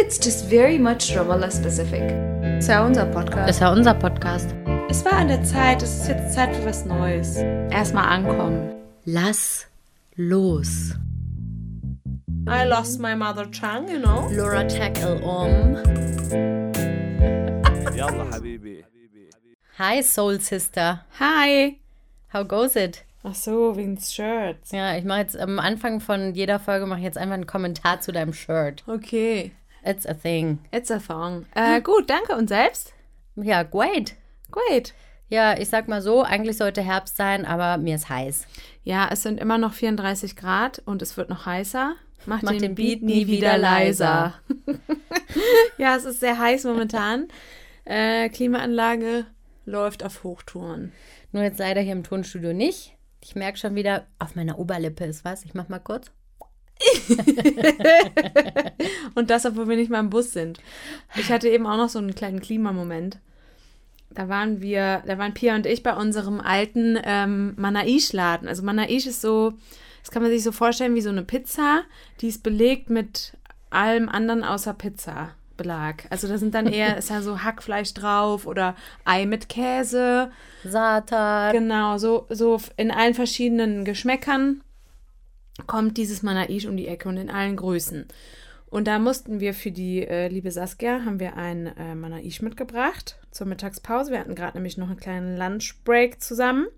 it's just very much Ramallah specific. Es war unser Podcast. Es war unser Podcast. Es war an der Zeit, es ist jetzt Zeit für was Neues. Erstmal ankommen. Lass los. I lost my mother tongue, you know. Laura tackle um. Yalla, Habibi. Hi, Soul Sister. Hi. How goes it? Ach so, wegen des Shirts. Ja, ich mache jetzt am Anfang von jeder Folge mache ich jetzt einfach einen Kommentar zu deinem Shirt. Okay. It's a thing. It's a thong. Äh, gut, danke. Und selbst? Ja, great. Great. Ja, ich sag mal so, eigentlich sollte Herbst sein, aber mir ist heiß. Ja, es sind immer noch 34 Grad und es wird noch heißer. Macht, Mach den Beat nie wieder leiser. ja, es ist sehr heiß momentan. Äh, Klimaanlage läuft auf Hochtouren. Nur jetzt leider hier im Tonstudio nicht. Ich merke schon wieder, auf meiner Oberlippe ist was. Ich mach mal kurz. Und das, obwohl wir nicht mal im Bus sind. Ich hatte eben auch noch so einen kleinen Klimamoment. Da waren wir, da waren Pia und ich bei unserem alten ähm, Manaish-Laden. Also Manaish ist so, das kann man sich so vorstellen wie so eine Pizza, die ist belegt mit allem anderen außer Pizza. Belag. Also da sind dann eher, ist ja so Hackfleisch drauf oder Ei mit Käse. Satan. Genau, so, so in allen verschiedenen Geschmäckern kommt dieses Manaish um die Ecke und in allen Größen. Und da mussten wir für die äh, liebe Saskia, haben wir ein äh, Manaish mitgebracht zur Mittagspause. Wir hatten gerade nämlich noch einen kleinen Lunchbreak zusammen.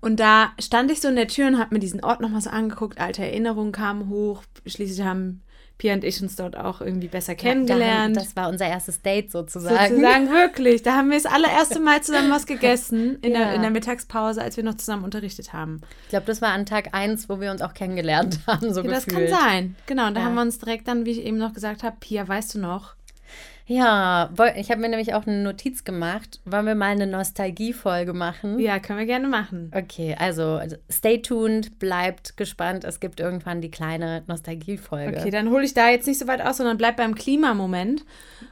Und da stand ich so in der Tür und habe mir diesen Ort nochmal so angeguckt. Alte Erinnerungen kamen hoch. Schließlich haben Pia und ich uns dort auch irgendwie besser kennengelernt. Ja, das war unser erstes Date sozusagen. Sozusagen wirklich. Da haben wir das allererste Mal zusammen was gegessen in, Ja. der, in der Mittagspause, als wir noch zusammen unterrichtet haben. Ich glaube, das war an Tag 1, wo wir uns auch kennengelernt haben, so Ja, das gefühlt. kann sein. Genau, und da Ja. haben wir uns direkt dann, wie ich eben noch gesagt habe, Pia, weißt du noch? Ja, ich habe mir nämlich auch eine Notiz gemacht. Wollen wir mal eine Nostalgie-Folge machen? Ja, können wir gerne machen. Okay, also stay tuned, bleibt gespannt. Es gibt irgendwann die kleine Nostalgie-Folge. Okay, dann hole ich da jetzt nicht so weit aus, sondern bleib beim Klimamoment.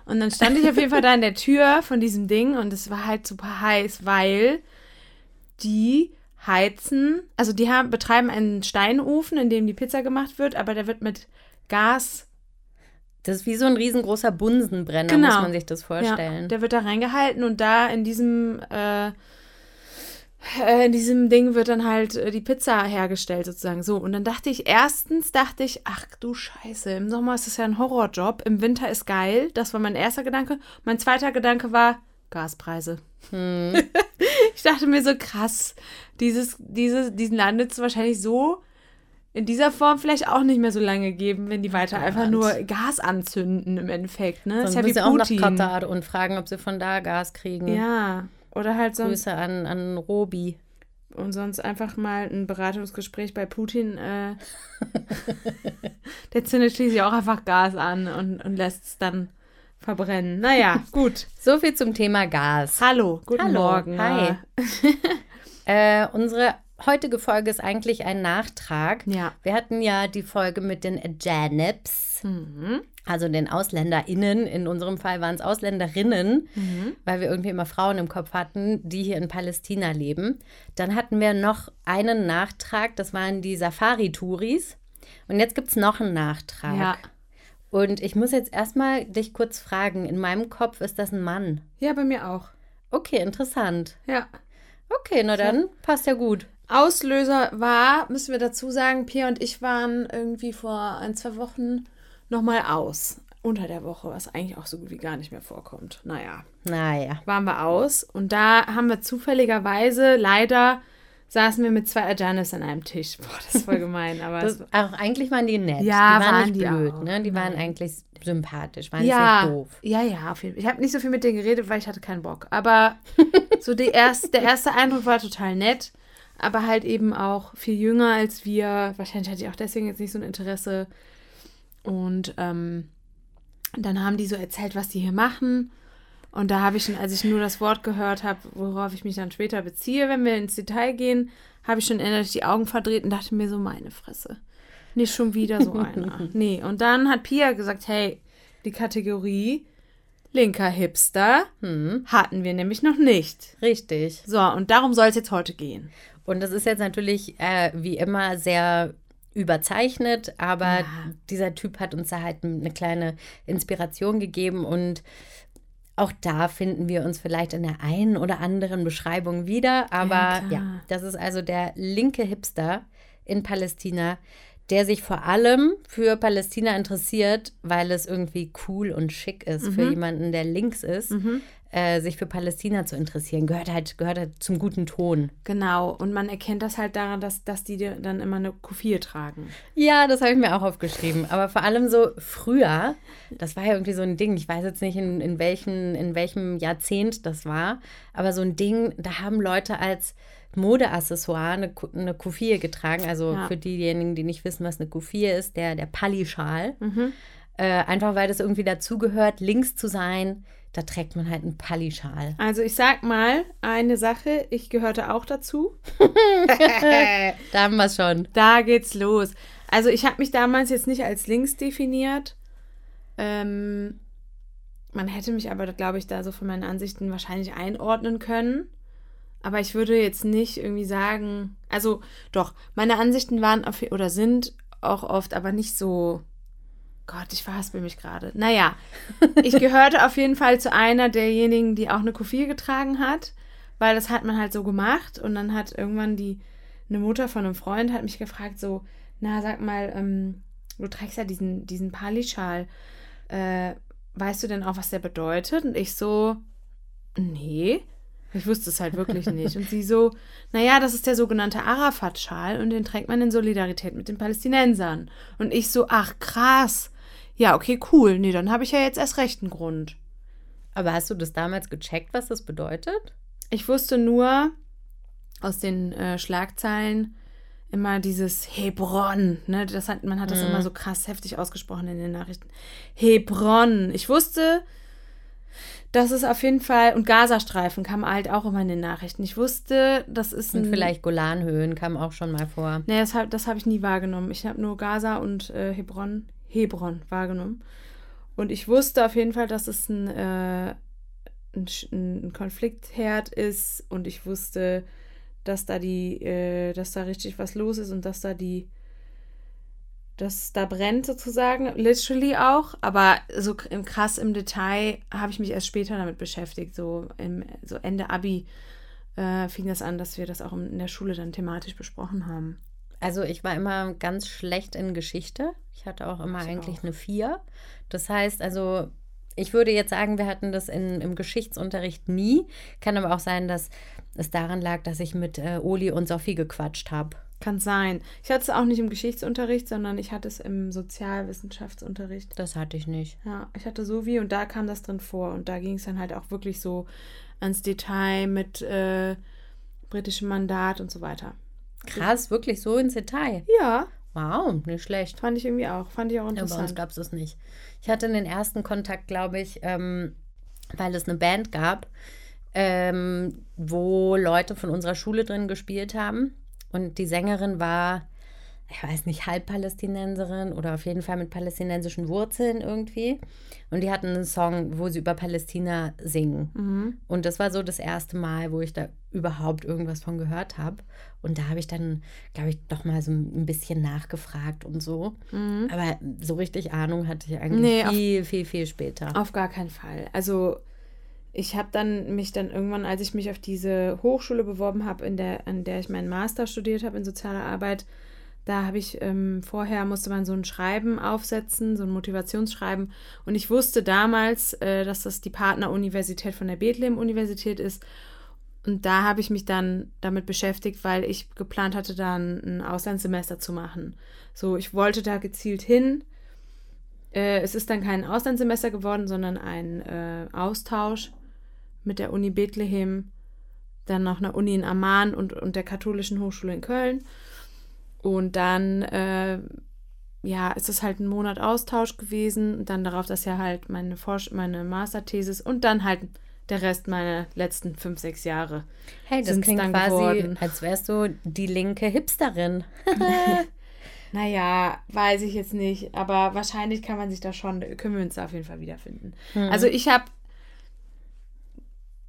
Und dann stand ich auf jeden Fall da in der Tür von diesem Ding und es war halt super heiß, weil die heizen, also die haben, betreiben einen Steinofen, in dem die Pizza gemacht wird, aber der wird mit Gas Das ist wie so ein riesengroßer Bunsenbrenner, Genau. muss man sich das vorstellen. Ja, der wird da reingehalten und da in diesem äh, äh, in diesem Ding wird dann halt äh, die Pizza hergestellt sozusagen. So und dann dachte ich erstens dachte ich, ach du Scheiße, im Sommer ist das ja ein Horrorjob, im Winter ist geil. Das war mein erster Gedanke. Mein zweiter Gedanke war Gaspreise. Hm. Ich dachte mir so krass, dieses, dieses, diesen Land wird es wahrscheinlich so in dieser Form vielleicht auch nicht mehr so lange geben, wenn die weiter einfach Gott. nur Gas anzünden im Endeffekt. Ne? Sonst ja müssen wir auch nach. Katar und fragen, ob sie von da Gas kriegen. Ja, oder halt sonst Grüße an, an Robi. und sonst einfach mal ein Beratungsgespräch bei Putin. Äh, der zündet schließlich auch einfach Gas an und, und lässt es dann verbrennen. Naja, gut. So viel zum Thema Gas. Hallo, guten Hallo, Morgen. hi. Äh, unsere heutige Folge ist eigentlich ein Nachtrag. Ja. Wir hatten ja die Folge mit den Ajanips, Mhm. also den AusländerInnen. In unserem Fall waren es Ausländerinnen, Mhm. weil wir irgendwie immer Frauen im Kopf hatten, die hier in Palästina leben. Dann hatten wir noch einen Nachtrag, das waren die Safari-Touris. Und jetzt gibt es noch einen Nachtrag. Ja. Und ich muss jetzt erstmal dich kurz fragen. In meinem Kopf ist das ein Mann. ja, bei mir auch. Okay, interessant. Ja. Okay, na dann passt ja gut. Auslöser war, müssen wir dazu sagen, Pia und ich waren irgendwie vor ein, zwei Wochen nochmal aus. Unter der Woche, was eigentlich auch so gut wie gar nicht mehr vorkommt. Naja. Naja. waren wir aus und da haben wir zufälligerweise leider saßen wir mit zwei Ajanis an einem Tisch. Boah, das ist voll gemein, aber Das, auch eigentlich waren die nett. Ja, die waren, waren nicht die blöd, auch. ne? Die waren Nein. eigentlich sympathisch, waren ja, nicht doof. ja, ja, auf jeden Fall. Ich habe nicht so viel mit denen geredet, weil ich hatte keinen Bock. Aber so die erst, der erste Eindruck war total nett, aber halt eben auch viel jünger als wir. Wahrscheinlich hatte ich auch deswegen jetzt nicht so ein Interesse. Und ähm, dann haben die so erzählt, was die hier machen. Und da habe ich schon, als ich nur das Wort gehört habe, worauf ich mich dann später beziehe, wenn wir ins Detail gehen, habe ich schon innerlich die Augen verdreht und dachte mir so, meine Fresse. Nicht schon wieder so einer. nee, und dann hat Pia gesagt, hey, die Kategorie linker Hipster Hm, hatten wir nämlich noch nicht. richtig. So, und darum soll es jetzt heute gehen. Und das ist jetzt natürlich äh, wie immer sehr überzeichnet, aber Ja. dieser Typ hat uns da halt eine kleine Inspiration gegeben und auch da finden wir uns vielleicht in der einen oder anderen Beschreibung wieder. Aber Ja, ja, das ist also der linke Hipster in Palästina, der sich vor allem für Palästina interessiert, weil es irgendwie cool und schick ist Mhm. für jemanden, der links ist, äh, sich für Palästina zu interessieren. Gehört halt, gehört halt zum guten Ton. Genau. Und man erkennt das halt daran, dass, dass die dann immer eine Kufie tragen. Ja, das habe ich mir auch aufgeschrieben. Aber vor allem so früher, das war ja irgendwie so ein Ding. Ich weiß jetzt nicht, in, in, welchen, in welchem Jahrzehnt das war, aber so ein Ding, da haben Leute als Modeaccessoire eine, eine Kufie getragen. Also Ja. für diejenigen, die nicht wissen, was eine Kufie ist, der, der Pallischal. Äh, einfach weil das irgendwie dazugehört, links zu sein, da trägt man halt einen Pallischal. Also ich sag mal eine Sache, ich gehörte auch dazu. Da haben wir es schon. Da geht's los. Also ich habe mich damals jetzt nicht als links definiert. Ähm, man hätte mich aber, glaube ich, da so von meinen Ansichten wahrscheinlich einordnen können. Aber ich würde jetzt nicht irgendwie sagen, also doch, meine Ansichten waren auf, oder sind auch oft, aber nicht so. Gott, ich verhaspel mich gerade. Naja, ich gehörte auf jeden Fall zu einer derjenigen, die auch eine Kufie getragen hat, weil das hat man halt so gemacht und dann hat irgendwann die eine Mutter von einem Freund hat mich gefragt so, na sag mal, ähm, du trägst ja diesen diesen Pali-Schal, äh, weißt du denn auch, was der bedeutet? Und ich so, nee, ich wusste es halt wirklich nicht. Und sie so, naja, das ist der sogenannte Arafat-Schal und den trägt man in Solidarität mit den Palästinensern. Und ich so, ach krass. Ja, okay, cool. Nee, dann habe ich ja jetzt erst recht einen Grund. Aber hast du das damals gecheckt, was das bedeutet? Ich wusste nur aus den äh, Schlagzeilen immer dieses Hebron, ne? Das hat, man hat das immer so krass heftig ausgesprochen in den Nachrichten. Hebron. Ich wusste, das ist auf jeden Fall, und Gazastreifen kam halt auch immer in den Nachrichten. Ich wusste, das ist ein. Und vielleicht Golanhöhen kam auch schon mal vor. Nee, das habe das hab ich nie wahrgenommen. Ich habe nur Gaza und äh, Hebron, Hebron wahrgenommen. Und ich wusste auf jeden Fall, dass es ein, äh, ein, ein Konfliktherd ist. Und ich wusste, dass da die, äh, dass da richtig was los ist und dass da die, dass da brennt sozusagen, literally auch. Aber so im krass im Detail habe ich mich erst später damit beschäftigt. So im so Ende Abi äh, fing das an, dass wir das auch in der Schule dann thematisch besprochen haben. Also ich war immer ganz schlecht in Geschichte. Ich hatte auch immer Ich eigentlich auch. eine Vier. Das heißt, also ich würde jetzt sagen, wir hatten das in, im Geschichtsunterricht nie. Kann aber auch sein, dass es daran lag, dass ich mit äh, Oli und Sophie gequatscht habe. Kann sein. Ich hatte es auch nicht im Geschichtsunterricht, sondern ich hatte es im Sozialwissenschaftsunterricht. Das hatte ich nicht. Ja, ich hatte so wie und da kam das drin vor und da ging es dann halt auch wirklich so ans Detail mit äh, britischem Mandat und so weiter. Krass, wirklich so ins Detail. Ja, Wow, nicht schlecht. fand ich irgendwie auch. Fand ich auch Ja, bei uns interessant. gab es das nicht. Ich hatte den ersten Kontakt, glaube ich, ähm, weil es eine Band gab, ähm, wo Leute von unserer Schule drin gespielt haben. Und die Sängerin war, ich weiß nicht, halb Palästinenserin oder auf jeden Fall mit palästinensischen Wurzeln irgendwie. Und die hatten einen Song, wo sie über Palästina singen. Mhm. Und das war so das erste Mal, wo ich da überhaupt irgendwas von gehört habe. Und da habe ich dann, glaube ich, doch mal so ein bisschen nachgefragt und so. Aber so richtig Ahnung hatte ich eigentlich Mhm. Nee, auf- viel, viel, viel später. Auf gar keinen Fall. Also ich habe dann mich dann irgendwann, als ich mich auf diese Hochschule beworben habe, in der, an der ich meinen Master studiert habe in sozialer Arbeit, da habe ich ähm, vorher musste man so ein Schreiben aufsetzen, so ein Motivationsschreiben. Und ich wusste damals, äh, dass das die Partneruniversität von der Bethlehem-Universität ist. Und da habe ich mich dann damit beschäftigt, weil ich geplant hatte, dann ein Auslandssemester zu machen. So, ich wollte da gezielt hin. Äh, es ist dann kein Auslandssemester geworden, sondern ein äh, Austausch mit der Uni Bethlehem, dann noch einer Uni in Amman und, und der Katholischen Hochschule in Köln. Und dann, äh, ja, ist es halt ein Monat Austausch gewesen und dann darauf das ja halt meine, Forsch meine Masterthesis und dann halt der Rest meiner letzten fünf, sechs Jahre. Hey, das klingt dann quasi, geworden. als wärst du die linke Hipsterin. Naja, weiß ich jetzt nicht, aber wahrscheinlich kann man sich da schon, können wir uns da auf jeden Fall wiederfinden. Also ich habe,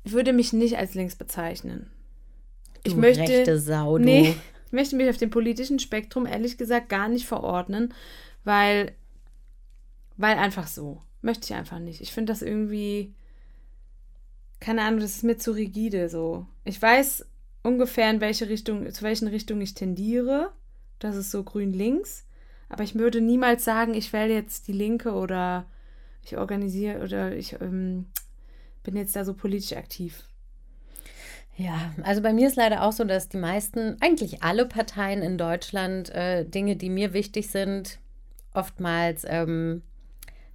würde mich nicht als links bezeichnen. Ich Du möchte, rechte Sau, du. nee, Ich möchte mich auf dem politischen Spektrum ehrlich gesagt gar nicht verordnen, weil, weil einfach so. Möchte ich einfach nicht. Ich finde das irgendwie, keine Ahnung, das ist mir zu rigide so. Ich weiß ungefähr, in welche Richtung, zu welchen Richtungen ich tendiere. Das ist so grün-links. Aber ich würde niemals sagen, ich wähle jetzt die Linke oder ich organisiere oder ich ähm, bin jetzt da so politisch aktiv. Ja, also bei mir ist leider auch so, dass die meisten, eigentlich alle Parteien in Deutschland, äh, Dinge, die mir wichtig sind, oftmals ähm,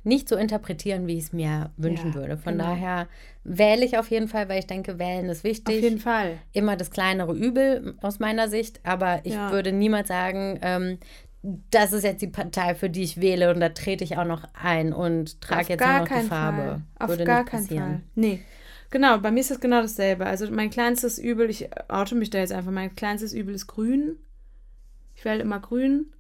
nicht so interpretieren, wie ich es mir wünschen Ja, würde. Von genau. daher wähle ich auf jeden Fall, weil ich denke, wählen ist wichtig. Auf jeden Fall. Immer das kleinere Übel aus meiner Sicht, aber ich Ja. würde niemals sagen, ähm, das ist jetzt die Partei, für die ich wähle und da trete ich auch noch ein und trage jetzt nur noch die Farbe. Fall. Auf würde gar nicht keinen passieren. Fall. Nee. Genau, bei mir ist das genau dasselbe. Also mein kleinstes Übel, ich oute mich da jetzt einfach, mein kleinstes Übel ist grün. Ich wähle immer grün.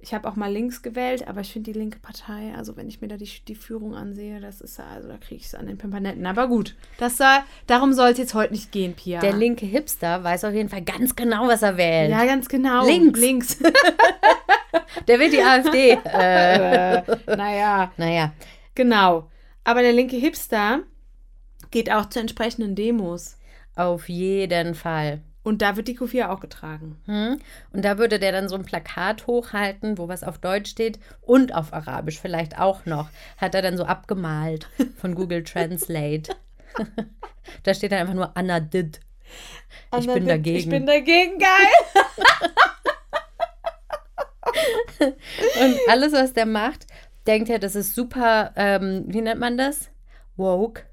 Ich habe auch mal links gewählt, aber ich finde die linke Partei, also wenn ich mir da die, die Führung ansehe, das ist ja- also da kriege ich es an den Pimpanetten. Aber gut, das soll, darum soll es jetzt heute nicht gehen, Pia. Der linke Hipster weiß auf jeden Fall ganz genau, was er wählt. Ja, ganz genau. Links. Links. Der will die AfD. äh, äh, naja. naja, Genau. Aber der linke Hipster geht auch zu entsprechenden Demos. auf jeden Fall. Und da wird die Q4 auch getragen. Hm? Und da würde der dann so ein Plakat hochhalten, wo was auf Deutsch steht und auf Arabisch vielleicht auch noch. Hat er dann so abgemalt von Google Translate. da steht dann einfach nur Anna did. Ich bin dagegen. Ich bin dagegen, geil. Und alles, was der macht, denkt er, das ist super, ähm, wie nennt man das? Woke.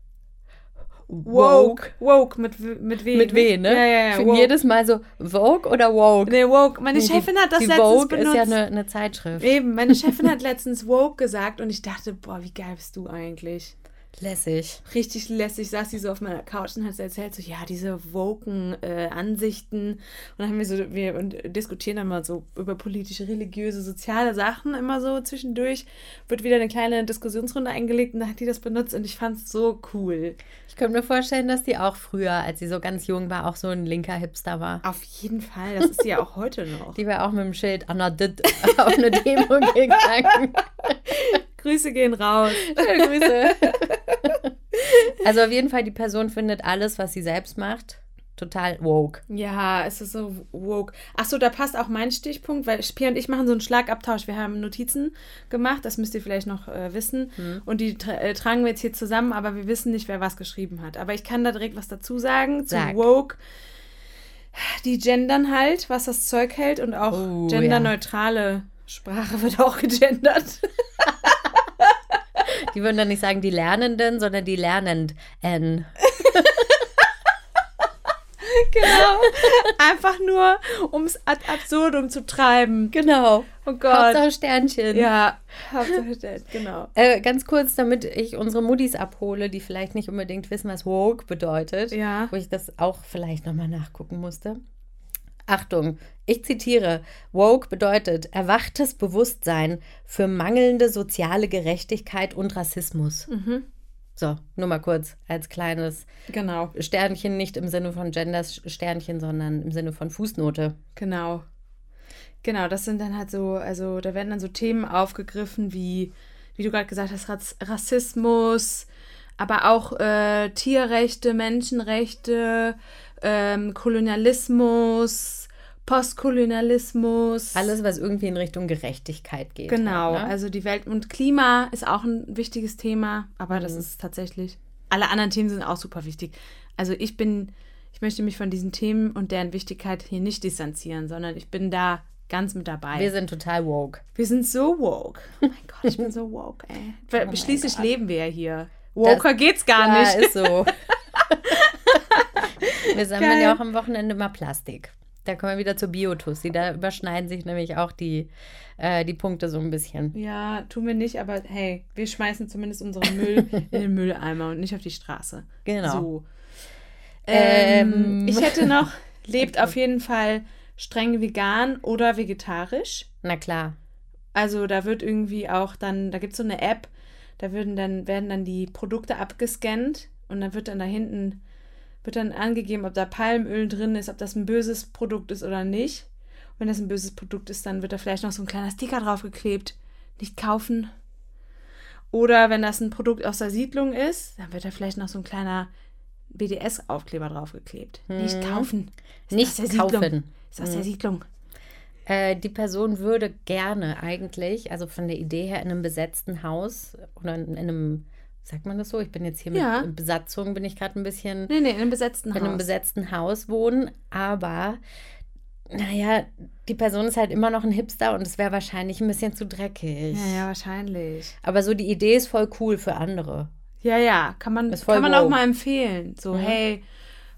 Woke. Woke mit, W- mit W. Mit W, ne? Ja, ja, Ich ja. finde Woke. jedes Mal so, Vogue oder Woke? Nee, woke. Meine Nee, Chefin hat das die letztens Vogue benutzt. ist ja eine, eine Zeitschrift. Eben, meine Chefin hat letztens woke gesagt und ich dachte, boah, wie geil bist du eigentlich? Lässig. Richtig lässig saß sie so auf meiner Couch und hat so erzählt, so, ja, diese woken äh, Ansichten. Und dann haben wir so, wir und diskutieren dann mal so über politische, religiöse, soziale Sachen immer so zwischendurch. Wird wieder eine kleine Diskussionsrunde eingelegt und da hat die das benutzt und ich fand es so cool. Ich könnte mir vorstellen, dass die auch früher, als sie so ganz jung war, auch so ein linker Hipster war. Auf jeden Fall, das ist sie ja auch heute noch. Die war auch mit dem Schild Anna did auf eine Demo gegangen. Grüße gehen raus. Schöne Grüße. Also auf jeden Fall, die Person findet alles, was sie selbst macht, total woke. Ja, es ist so woke. Achso, da passt auch mein Stichpunkt, weil Pia und ich machen so einen Schlagabtausch. Wir haben Notizen gemacht, das müsst ihr vielleicht noch äh, wissen. Und die tra äh, tragen wir jetzt hier zusammen, aber wir wissen nicht, wer was geschrieben hat. Aber ich kann da direkt was dazu sagen zu Sag. woke. Die gendern halt, was das Zeug hält und auch Oh, genderneutrale Sprache wird auch gegendert. Die würden dann nicht sagen die Lernenden, sondern die Lernenden. genau. Einfach nur, um es ad absurdum zu treiben. Genau. Oh Gott. Hauptsache Sternchen. Ja, Hauptsache, genau. Äh, ganz kurz, damit ich unsere Muddis abhole, die vielleicht nicht unbedingt wissen, was woke bedeutet, Ja. wo ich das auch vielleicht nochmal nachgucken musste. Achtung, ich zitiere, woke bedeutet erwachtes Bewusstsein für mangelnde soziale Gerechtigkeit und Rassismus. Mhm. So, nur mal kurz als kleines Genau. Sternchen, nicht im Sinne von Genders Sternchen, sondern im Sinne von Fußnote. Genau. Genau, das sind dann halt so, also da werden dann so Themen aufgegriffen, wie, wie du gerade gesagt hast, Rassismus, aber auch äh, Tierrechte, Menschenrechte, ähm, Kolonialismus, Postkolonialismus. Alles, was irgendwie in Richtung Gerechtigkeit geht. Genau, halt, ne? also die Welt und Klima ist auch ein wichtiges Thema, aber Mhm. das ist tatsächlich. Alle anderen Themen sind auch super wichtig. Also ich bin, ich möchte mich von diesen Themen und deren Wichtigkeit hier nicht distanzieren, sondern ich bin da ganz mit dabei. Wir sind total woke. Wir sind so woke. Oh mein Gott, ich bin so woke, ey. Mein Schließlich Gott. leben wir ja hier. Woker geht's gar ja, nicht. ist so. wir sammeln Geil. ja auch am Wochenende mal Plastik. Da kommen wir wieder zur Biotussi. Da überschneiden sich nämlich auch die, äh, die Punkte so ein bisschen. Ja, tun wir nicht, aber hey, wir schmeißen zumindest unseren Müll in den Mülleimer und nicht auf die Straße. Genau. So. Ähm, Ähm. ich hätte noch, lebt auf jeden Fall streng vegan oder vegetarisch. Na klar. Also da wird irgendwie auch dann, da gibt es so eine App, da würden dann, werden dann die Produkte abgescannt und dann wird dann da hinten, wird dann angegeben, ob da Palmöl drin ist, ob das ein böses Produkt ist oder nicht. wenn das ein böses Produkt ist, dann wird da vielleicht noch so ein kleiner Sticker draufgeklebt. Nicht kaufen. Oder wenn das ein Produkt aus der Siedlung ist, dann wird da vielleicht noch so ein kleiner BDS-Aufkleber draufgeklebt. Nicht kaufen. Ist Nicht aus der Siedlung. kaufen. Ist aus der Siedlung. Äh, die Person würde gerne eigentlich, also von der Idee her, in einem besetzten Haus oder in einem, sagt man das so? Ich bin jetzt hier Ja. mit Besatzung, bin ich gerade ein bisschen Nee, nee, in einem besetzten in einem Haus. besetzten Haus wohnen, aber naja, die Person ist halt immer noch ein Hipster und es wäre wahrscheinlich ein bisschen zu dreckig. ja, ja, wahrscheinlich. Aber so die Idee ist voll cool für andere. Ja, ja, kann man, kann man auch mal empfehlen. So, hey,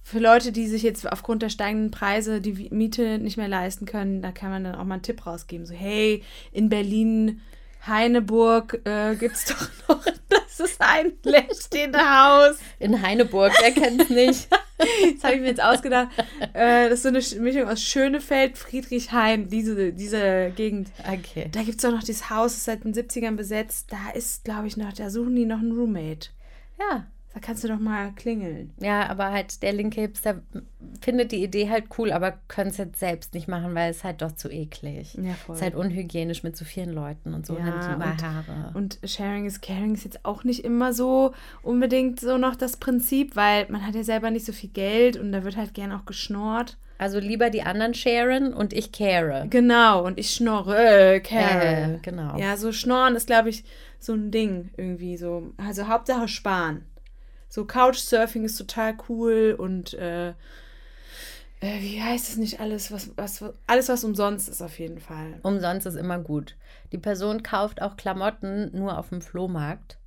für Leute, die sich jetzt aufgrund der steigenden Preise die Miete nicht mehr leisten können, da kann man dann auch mal einen Tipp rausgeben. So, hey, in Berlin, Heineburg, äh, gibt es doch noch, das ist ein leerstehende Haus. In Heineburg, wer kennt's nicht? Das habe ich mir jetzt ausgedacht. Äh, das ist so eine Sch- Mischung aus Schönefeld, Friedrichshain, diese, diese Gegend. Okay. Da gibt es doch noch dieses Haus, das ist seit den 70ern besetzt. Da ist, glaube ich, noch, da suchen die noch einen Roommate. Ja. Da kannst du doch mal klingeln. Ja, aber halt der linke Hipster findet die Idee halt cool, aber könnte es jetzt selbst nicht machen, weil es halt doch zu eklig. Ja, voll. Ist halt unhygienisch mit so vielen Leuten und so. Ja, und- Haare. Und Sharing is Caring ist jetzt auch nicht immer so unbedingt so noch das Prinzip, weil man hat ja selber nicht so viel Geld und da wird halt gern auch geschnorrt. Also lieber die anderen sharen und ich care. Genau, und ich schnorre, äh, care. Äh, genau. Ja, so Schnorren ist, glaube ich, so ein Ding irgendwie so. Also Hauptsache sparen. So Couchsurfing ist total cool und äh, äh, wie heißt es nicht alles, was, was, alles, was umsonst ist auf jeden Fall. Umsonst ist immer gut. Die Person kauft auch Klamotten nur auf dem Flohmarkt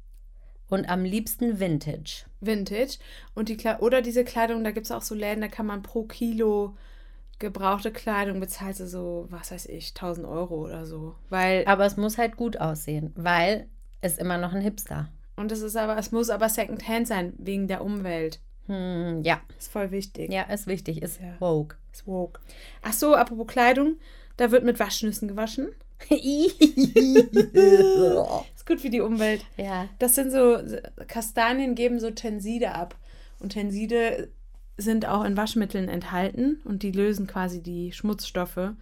und am liebsten Vintage. Vintage. Und die Kle oder diese Kleidung, da gibt es auch so Läden, da kann man pro Kilo gebrauchte Kleidung bezahlt so, was weiß ich, 1000 Euro oder so. Weil, Aber es muss halt gut aussehen, weil es immer noch ein Hipster. Und es ist aber, es muss aber Secondhand sein, wegen der Umwelt. Hm, ja, Ist voll wichtig. ja, ist wichtig, ist Ja. woke. Ist woke. Ach so, apropos Kleidung, da wird mit Waschnüssen gewaschen. Ist gut für die Umwelt. ja, Das sind so, Kastanien geben so Tenside ab. Und Tenside sind auch in Waschmitteln enthalten und die lösen quasi die Schmutzstoffe.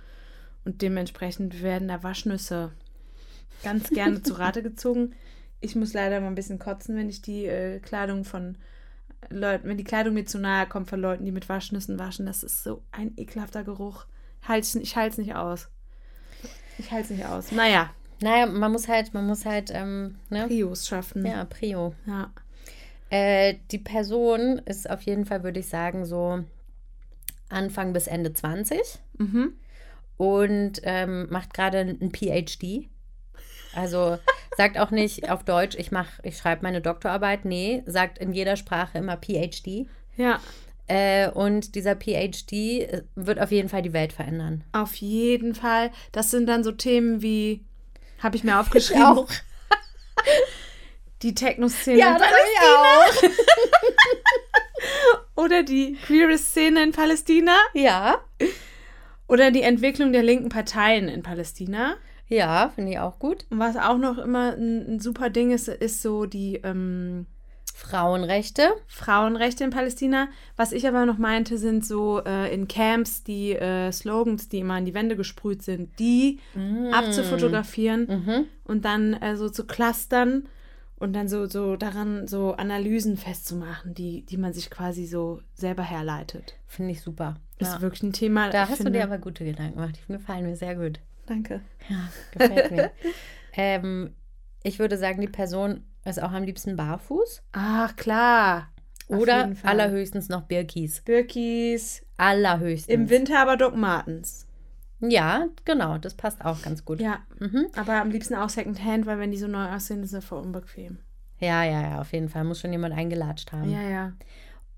Und dementsprechend werden da Waschnüsse ganz gerne zu Rate gezogen. Ich muss leider mal ein bisschen kotzen, wenn ich die äh, Kleidung von Leuten, wenn die Kleidung mir zu nahe kommt von Leuten, die mit Waschnüssen waschen. Das ist so ein ekelhafter Geruch. Halt's, ich halte es nicht aus. Ich halte es nicht aus. Naja, naja, man muss halt, man muss halt, ähm, ne? Prios schaffen. Ja, Prio. ja. Äh, die Person ist auf jeden Fall, würde ich sagen, so Anfang bis Ende 20 Mhm. und ähm, macht gerade ein PhD. Also sagt auch nicht auf Deutsch, ich mach, ich schreibe meine Doktorarbeit. Nee, sagt in jeder Sprache immer PhD. Ja, Äh, und dieser PhD wird auf jeden Fall die Welt verändern. auf jeden Fall. Das sind dann so Themen wie, habe ich mir aufgeschrieben, auch. die Techno-Szene Ja, in Palästina ich auch. oder die queere Szene in Palästina Ja, oder die Entwicklung der linken Parteien in Palästina. Ja, finde ich auch gut. Und was auch noch immer ein, ein super Ding ist, ist so die ähm, Frauenrechte. Frauenrechte in Palästina. Was ich aber noch meinte, sind so äh, in Camps die äh, Slogans, die immer an die Wände gesprüht sind, die abzufotografieren Mhm. und dann äh, so zu clustern und dann so, so daran so Analysen festzumachen, die, die man sich quasi so selber herleitet. Finde ich super. Das Ja. ist wirklich ein Thema. Da hast finde- du dir aber gute Gedanken gemacht. Die gefallen mir sehr gut. Danke. Ja, gefällt mir. ähm, ich würde sagen, die Person ist auch am liebsten barfuß. Ach, klar. Oder allerhöchstens noch Birkis. Birkis. Allerhöchstens. Im Winter aber Doc Martens. Ja, genau. Das passt auch ganz gut. Ja, Mhm. aber am liebsten auch Secondhand, weil wenn die so neu aussehen, ist das voll unbequem. Ja, ja, ja, auf jeden Fall. Muss schon jemand eingelatscht haben. Ja, ja.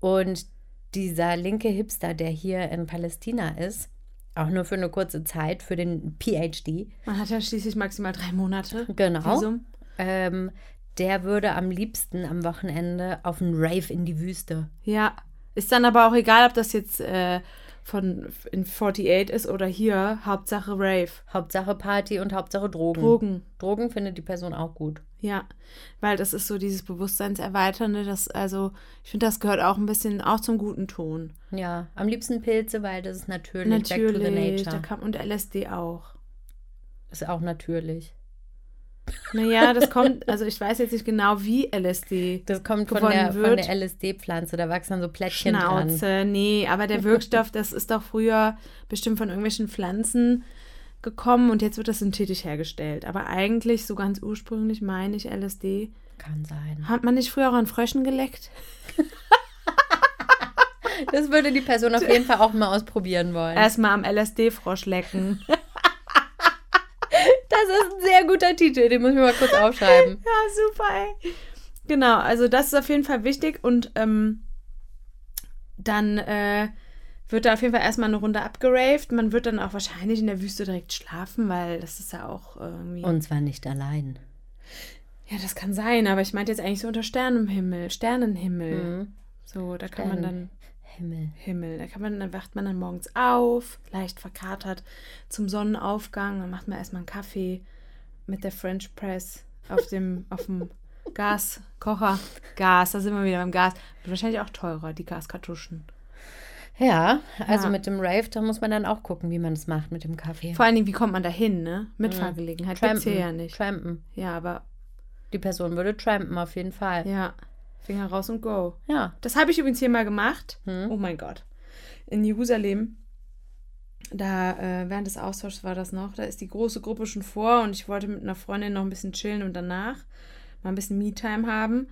Und dieser linke Hipster, der hier in Palästina ist, auch nur für eine kurze Zeit, für den PhD, Man hat ja schließlich maximal drei Monate. Genau. Visum. ähm, der würde am liebsten am Wochenende auf einen Rave in die Wüste. Ja. Ist dann aber auch egal, ob das jetzt äh, von in 48 ist oder hier, Hauptsache Rave. Hauptsache Party und Hauptsache Drogen. Drogen. Drogen findet die Person auch gut. Ja, weil das ist so dieses Bewusstseinserweiternde, das, also, ich finde, das gehört auch ein bisschen auch zum guten Ton. Ja, am liebsten Pilze, weil das ist natürlich, back to the Natürlich, da nature. kann, und LSD auch. Ist auch natürlich. Naja, das kommt, also ich weiß jetzt nicht genau, wie LSD Das kommt von der, von wird. der LSD-Pflanze, da wachsen dann so Plättchen dran. Schnauze, nee, aber der Wirkstoff, das ist doch früher bestimmt von irgendwelchen Pflanzen gekommen und jetzt wird das synthetisch hergestellt. Aber eigentlich, so ganz ursprünglich, meine ich LSD. Kann sein. Hat man nicht früher auch an Fröschen geleckt? Das würde die Person auf jeden Fall auch mal ausprobieren wollen. Erstmal am LSD-Frosch lecken. Das ist ein sehr guter Titel, den muss ich mir mal kurz aufschreiben. Ja, super, ey. Genau, also das ist auf jeden Fall wichtig und ähm, dann äh, wird da auf jeden Fall erstmal eine Runde abgeraved. Man wird dann auch wahrscheinlich in der Wüste direkt schlafen, weil das ist ja auch irgendwie. Und zwar nicht allein. ja, das kann sein, aber ich meinte jetzt eigentlich so unter Sternenhimmel, Sternenhimmel. Mhm. So, da kann man dann Himmel. Himmel, da kann man, dann wacht man dann morgens auf, leicht verkatert zum Sonnenaufgang, dann macht man erstmal einen Kaffee mit der French Press auf dem, auf dem Gaskocher. Gas, da sind wir wieder beim Gas. Wird wahrscheinlich auch teurer, die Gaskartuschen. Ja, also Ja. mit dem Rave, da muss man dann auch gucken, wie man es macht mit dem Kaffee. Vor allen Dingen, wie kommt man da hin, ne? Mitfahrgelegenheit gibt's hier ja nicht. Trampen. Ja, aber Die Person würde trampen auf jeden Fall. ja, Finger raus und go. Ja. Das habe ich übrigens hier mal gemacht. Hm. Oh mein Gott. In Jerusalem. Da, äh, während des Austauschs war das noch, da ist die große Gruppe schon vor und ich wollte mit einer Freundin noch ein bisschen chillen und danach mal ein bisschen Me-Time haben.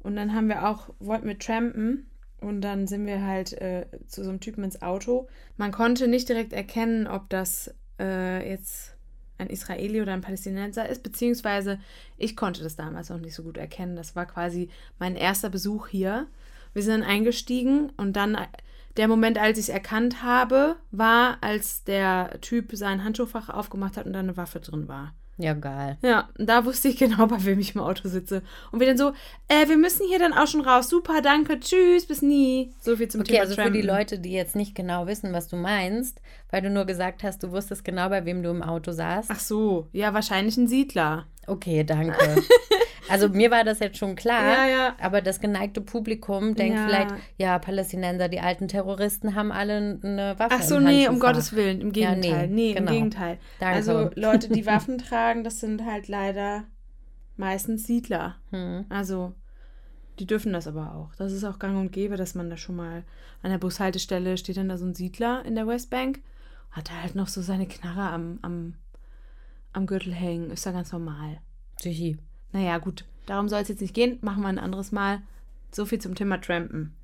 Und dann haben wir auch, wollten wir trampen und dann sind wir halt äh, zu so einem Typen ins Auto. Man konnte nicht direkt erkennen, ob das äh, jetzt ein Israeli oder ein Palästinenser ist, beziehungsweise ich konnte das damals noch nicht so gut erkennen. Das war quasi mein erster Besuch hier. Wir sind eingestiegen und dann der Moment, als ich es erkannt habe, war, als der Typ sein Handschuhfach aufgemacht hat und da eine Waffe drin war. Ja, geil. Ja, da wusste ich genau, bei wem ich im Auto sitze. Und wir dann so, äh, wir müssen hier dann auch schon raus. Super, danke, tschüss, bis nie. So viel zum Okay, Thema also für die Trampen. Leute, die jetzt nicht genau wissen, was du meinst, weil du nur gesagt hast, du wusstest genau, bei wem du im Auto saßt. Ach so, ja, wahrscheinlich ein Siedler. Okay, danke. Also mir war das jetzt schon klar, Ja, ja. aber das geneigte Publikum denkt Ja. vielleicht, ja, Palästinenser, die alten Terroristen haben alle eine Waffe Ach so, nee, um. Gottes Willen, im Ja, nee, Gegenteil. nee, genau. im Gegenteil. Danke. Also Leute, die Waffen tragen, das sind halt leider meistens Siedler. Hm. Also die dürfen das aber auch. Das ist auch gang und gäbe, dass man da schon mal an der Bushaltestelle steht dann da so ein Siedler in der Westbank, hat da halt noch so seine Knarre am, am, am Gürtel hängen. Ist ja ganz normal. Psychi. Naja, gut, darum soll es jetzt nicht gehen. Machen wir ein anderes Mal. So viel zum Thema Trampen.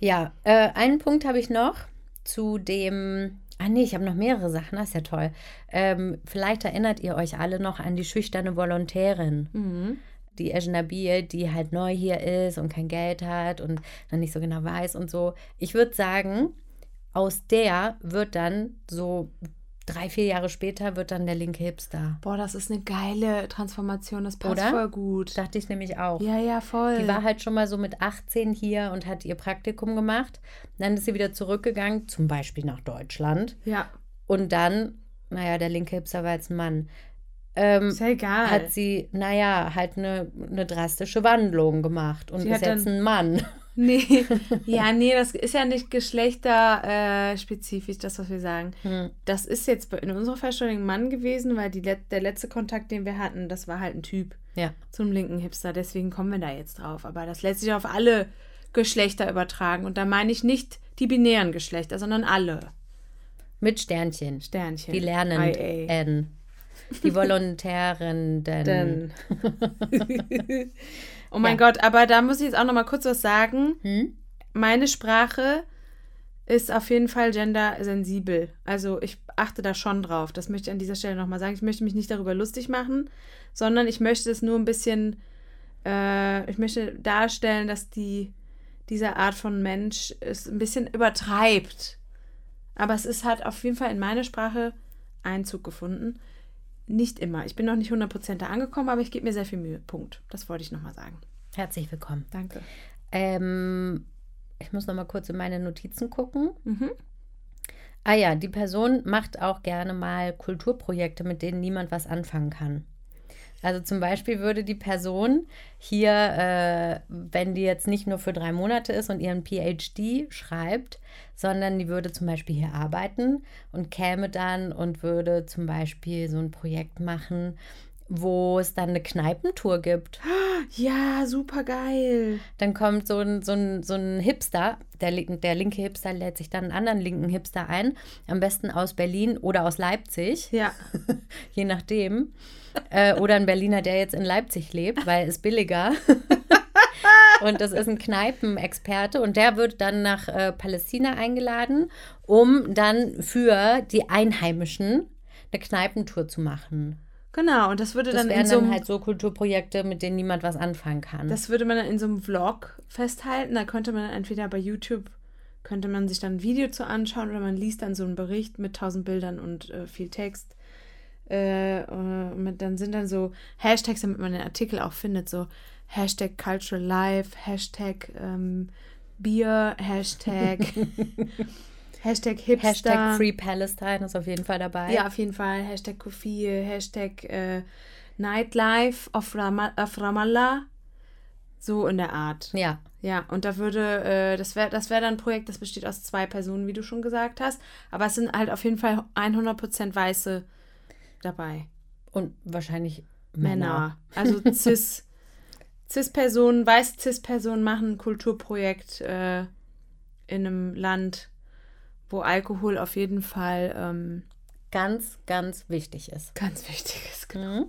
Ja, äh, einen Punkt habe ich noch zu dem. Ah nee, ich habe noch mehrere Sachen, das ist ja toll. Ähm, vielleicht erinnert ihr euch alle noch an die schüchterne Volontärin. Mhm. die Ejnabi, die halt neu hier ist und kein Geld hat und dann nicht so genau weiß und so. Ich würde sagen, aus der wird dann so drei, vier Jahre später wird dann der linke Hipster. Boah, das ist eine geile Transformation. Das passt Oder? voll gut. Dachte ich nämlich auch. Ja, ja, voll. Die war halt schon mal so mit 18 hier und hat ihr Praktikum gemacht. Dann ist sie wieder zurückgegangen, zum Beispiel nach Deutschland. ja, Und dann, naja, der linke Hipster war jetzt ein Mann. Ähm, ist ja egal. hat sie, naja, halt eine, eine drastische Wandlung gemacht und Sie ist jetzt ein Mann. Nee, ja, nee, das ist ja nicht geschlechterspezifisch, spezifisch, das, was wir sagen. Hm. Das ist jetzt in unserer Vorstellung ein Mann gewesen, weil die, der letzte Kontakt, den wir hatten, das war halt ein Typ Ja. zum linken Hipster. Deswegen kommen wir da jetzt drauf. Aber das lässt sich auf alle Geschlechter übertragen. Und da meine ich nicht die binären Geschlechter, sondern alle Mit Sternchen. Sternchen. Die lernen IA. N. Die Volontären. Oh mein Gott, aber da muss ich jetzt auch noch mal kurz was sagen. Hm? meine Sprache ist auf jeden Fall gendersensibel. Also ich achte da schon drauf. Das möchte ich an dieser Stelle nochmal sagen. Ich möchte mich nicht darüber lustig machen, sondern ich möchte es nur ein bisschen, äh, ich möchte darstellen, dass die, diese Art von Mensch es ein bisschen übertreibt. Aber es ist halt auf jeden Fall in meine Sprache Einzug gefunden. Nicht immer. Ich bin noch nicht 100% da angekommen, aber ich gebe mir sehr viel Mühe. Punkt. Das wollte ich nochmal sagen. Herzlich willkommen. Danke. Ähm, ich muss noch mal kurz in meine Notizen gucken. Mhm. Ah ja, die Person macht auch gerne mal Kulturprojekte, mit denen niemand was anfangen kann. Also zum Beispiel würde die Person hier, äh, wenn die jetzt nicht nur für drei Monate ist und ihren PhD schreibt, sondern die würde zum Beispiel hier arbeiten und käme dann und würde zum Beispiel so ein Projekt machen, wo es dann eine Kneipentour gibt. Ja, super geil. Dann kommt so ein, so ein, so ein Hipster, der, der linke Hipster lädt sich dann einen anderen linken Hipster ein, am besten aus Berlin oder aus Leipzig, Ja. je nachdem. Äh, oder ein Berliner, der jetzt in Leipzig lebt, weil es billiger. und das ist ein Kneipenexperte und der wird dann nach äh, Palästina eingeladen, um dann für die Einheimischen eine Kneipentour zu machen. Genau, und das würde Das dann in so dann einem, halt so Kulturprojekte, mit denen niemand was anfangen kann. das würde man dann in so einem Vlog festhalten. Da könnte man entweder bei YouTube könnte man sich dann ein Video zu anschauen oder man liest dann so einen Bericht mit tausend Bildern und äh, viel Text. Äh, äh, mit, dann sind dann so Hashtags, damit man den Artikel auch findet, so Hashtag Cultural Life, Hashtag ähm, Bier, Hashtag Hashtag Hipster. Hashtag Free Palestine ist auf jeden Fall dabei. Ja, auf jeden Fall. Hashtag Kofi, Hashtag äh, Nightlife of, Rama of Ramallah. So in der Art. Ja. Ja, und da würde, äh, das wäre das wär dann ein Projekt, das besteht aus zwei Personen, wie du schon gesagt hast. Aber es sind halt auf jeden Fall 100% Weiße dabei. Und wahrscheinlich Männer. Männer. Also Cis. Cis-Personen, weiße Cis-Personen machen ein Kulturprojekt äh, in einem Land, wo Alkohol auf jeden Fall ähm, Ganz, ganz wichtig ist. ganz wichtig ist. Mhm.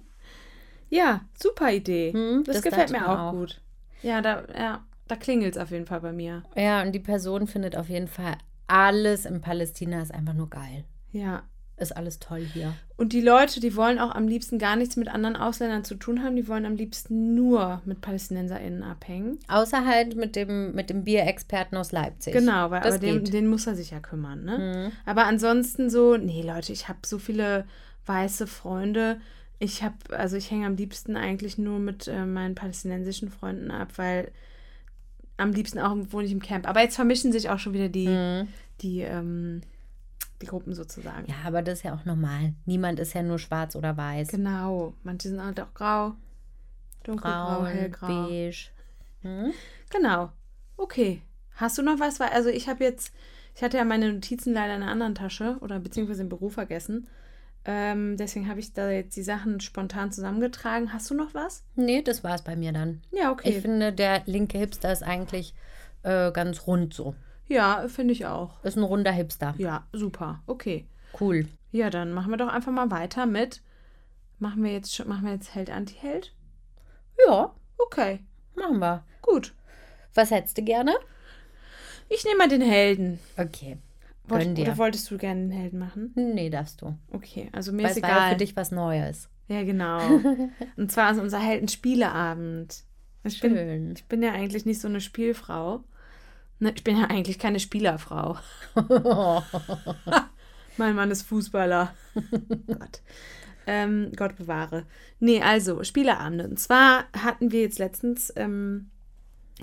Ja, super Idee. Hm, das, das gefällt mir auch, auch. gut. Ja, da, ja, da klingelt es auf jeden Fall bei mir. Ja, und die Person findet auf jeden Fall alles in Palästina ist einfach nur geil. Ja. Ist alles toll hier. Und die Leute, die wollen auch am liebsten gar nichts mit anderen Ausländern zu tun haben, die wollen am liebsten nur mit PalästinenserInnen abhängen. Außer halt mit dem, mit dem Bierexperten aus Leipzig. Genau, weil das aber den, den muss er sich ja kümmern, ne? Mhm. Aber ansonsten so, nee, Leute, ich habe so viele weiße Freunde. Ich habe, also ich hänge am liebsten eigentlich nur mit äh, meinen palästinensischen Freunden ab, weil am liebsten auch wohne ich im Camp. Aber jetzt vermischen sich auch schon wieder die, Mhm. die, ähm, die Gruppen sozusagen. Ja, aber das ist ja auch normal. Niemand ist ja nur schwarz oder weiß. Genau. Manche sind halt auch grau, dunkelgrau, Braun, hellgrau. beige. Mhm. Genau. Okay. Hast du noch was? Also ich habe jetzt, ich hatte ja meine Notizen leider in einer anderen Tasche oder beziehungsweise im Büro vergessen. Ähm, deswegen habe ich da jetzt die Sachen spontan zusammengetragen. Hast du noch was? Nee, das war es bei mir dann. Ja, okay. Ich finde, der linke Hipster ist eigentlich äh, ganz rund so. Ja, finde ich auch. Ist ein runder Hipster. Ja, super. Okay. Cool. Ja, dann machen wir doch einfach mal weiter mit. Machen wir jetzt schon, machen wir jetzt Held Anti-Held? Ja, Okay, machen wir. gut. Was hättest du gerne? Ich nehme mal den Helden. Okay. Wollt, oder wolltest du gerne den Helden machen? Nee, darfst du. Okay, also mir Weil ist es war ja egal. für dich was Neues. Ja, genau. Und zwar ist unser Heldenspieleabend. Ich bin, Schön. ich bin ja eigentlich nicht so eine Spielfrau. Ne, ich bin ja eigentlich keine Spielerfrau. Mein Mann ist Fußballer. Gott. Ähm, Gott bewahre. Nee, also Spieleabende. Und zwar hatten wir jetzt letztens, ähm,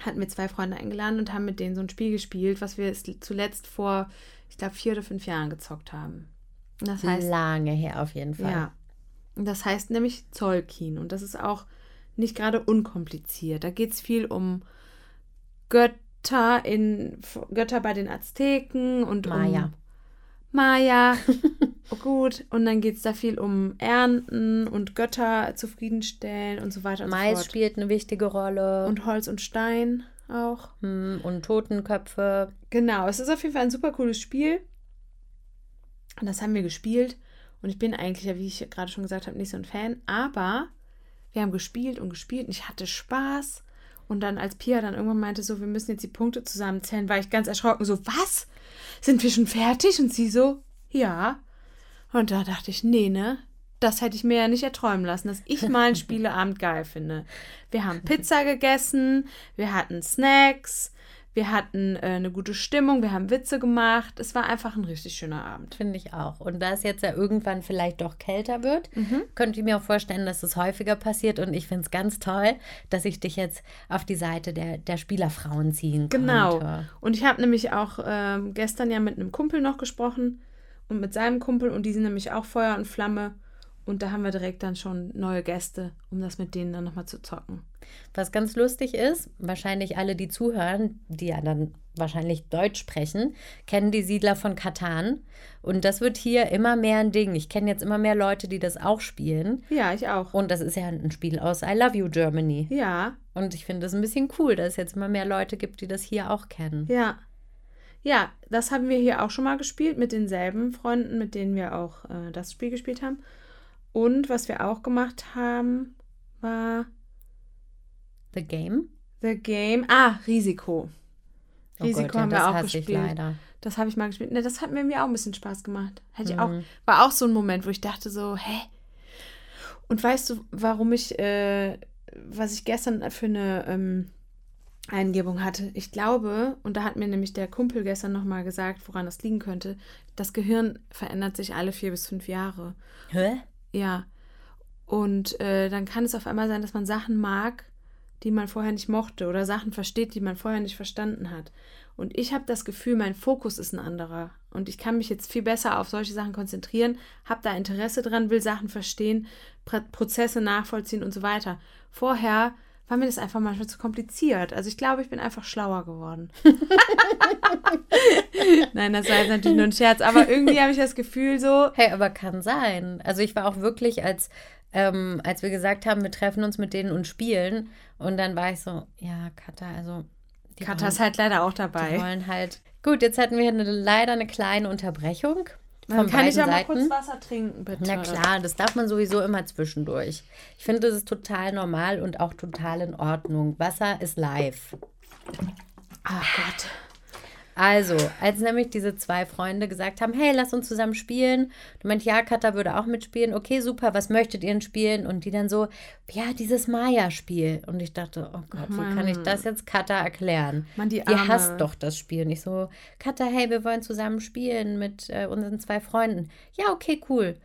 hatten wir zwei Freunde eingeladen und haben mit denen so ein Spiel gespielt, was wir zuletzt vor, ich glaube, vier oder fünf Jahren gezockt haben. Das heißt, Lange her auf jeden Fall. ja. Das heißt nämlich Zollkin. Und das ist auch nicht gerade unkompliziert. Da geht es viel um Götter in Götter bei den Azteken und Maya. um Maya. oh, gut. Und dann geht es da viel um Ernten und Götter zufriedenstellen und so weiter und so Mais fort. spielt eine wichtige Rolle. Und Holz und Stein auch. Hm, und Totenköpfe. Genau, es ist auf jeden Fall ein super cooles Spiel. Und das haben wir gespielt. Und ich bin eigentlich, ja, wie ich gerade schon gesagt habe, nicht so ein Fan. Aber wir haben gespielt und gespielt und ich hatte Spaß. Und dann, als Pia dann irgendwann meinte, so, wir müssen jetzt die Punkte zusammenzählen, war ich ganz erschrocken. So, was? Sind wir schon fertig? Und sie so, ja. Und da dachte ich, nee, ne? Das hätte ich mir ja nicht erträumen lassen, dass ich mal einen Spieleabend geil finde. Wir haben Pizza gegessen, wir hatten Snacks, wir hatten äh, eine gute Stimmung, wir haben Witze gemacht. Es war einfach ein richtig schöner Abend. Finde ich auch. Und da es jetzt ja irgendwann vielleicht doch kälter wird, Mhm. könnte ich mir auch vorstellen, dass es häufiger passiert. Und ich finde es ganz toll, dass ich dich jetzt auf die Seite der, der Spielerfrauen ziehen Genau. konnte. Und ich habe nämlich auch ähm, gestern ja mit einem Kumpel noch gesprochen. und mit seinem Kumpel und die sind nämlich auch Feuer und Flamme. Und da haben wir direkt dann schon neue Gäste, um das mit denen dann nochmal zu zocken. Was ganz lustig ist, wahrscheinlich alle, die zuhören, die ja dann wahrscheinlich Deutsch sprechen, kennen die Siedler von Katan. Und das wird hier immer mehr ein Ding. Ich kenne jetzt immer mehr Leute, die das auch spielen. Ja, ich auch. Und das ist ja ein Spiel aus I Love You Germany. Ja, Und ich finde das ein bisschen cool, dass es jetzt immer mehr Leute gibt, die das hier auch kennen. ja. Ja, das haben wir hier auch schon mal gespielt mit denselben Freunden, mit denen wir auch äh, das Spiel gespielt haben. Und was wir auch gemacht haben, war The Game? The Game. Ah, Risiko. Oh Risiko Gott, ja, haben wir das auch gespielt. Das habe ich mal gespielt. Ne, das hat mir, mir auch ein bisschen Spaß gemacht. Hätte ich auch, Mhm. war auch so ein Moment, wo ich dachte so, hä? Und weißt du, warum ich, äh, was ich gestern für eine ähm, Eingebung hatte? Ich glaube, und da hat mir nämlich der Kumpel gestern nochmal gesagt, woran das liegen könnte, das Gehirn verändert sich alle vier bis fünf Jahre. Hä? Ja. Und äh, dann kann es auf einmal sein, dass man Sachen mag, die man vorher nicht mochte oder Sachen versteht, die man vorher nicht verstanden hat. Und ich habe das Gefühl, mein Fokus ist ein anderer. Und ich kann mich jetzt viel besser auf solche Sachen konzentrieren, habe da Interesse dran, will Sachen verstehen, Pro- Prozesse nachvollziehen und so weiter. Vorher war mir das einfach manchmal zu kompliziert. Also ich glaube, ich bin einfach schlauer geworden. Nein, das war jetzt natürlich nur ein Scherz, aber irgendwie habe ich das Gefühl so, Hey, aber kann sein. Also ich war auch wirklich, als, ähm, als wir gesagt haben, wir treffen uns mit denen und spielen. Und dann war ich so, ja, Katha, also die Katha wollen, ist halt leider auch die dabei. wollen halt. Gut, jetzt hatten wir eine, leider eine kleine Unterbrechung. Dann von kann ich ja mal Seiten. kurz Wasser trinken, bitte. Na klar, das darf man sowieso immer zwischendurch. Ich finde, das ist total normal und auch total in Ordnung. Wasser ist live. Ach Gott. Also, als nämlich diese zwei Freunde gesagt haben, hey, lass uns zusammen spielen. Du meint, ja, Katha würde auch mitspielen. Okay, super, was möchtet ihr denn spielen? Und die dann so, ja, dieses Maya-Spiel. Und ich dachte, oh Gott, wie kann ich das jetzt Katha erklären? Mann, die Die hasst doch das Spiel. Und ich so, Katha, hey, wir wollen zusammen spielen mit äh, unseren zwei Freunden. Ja, okay, cool.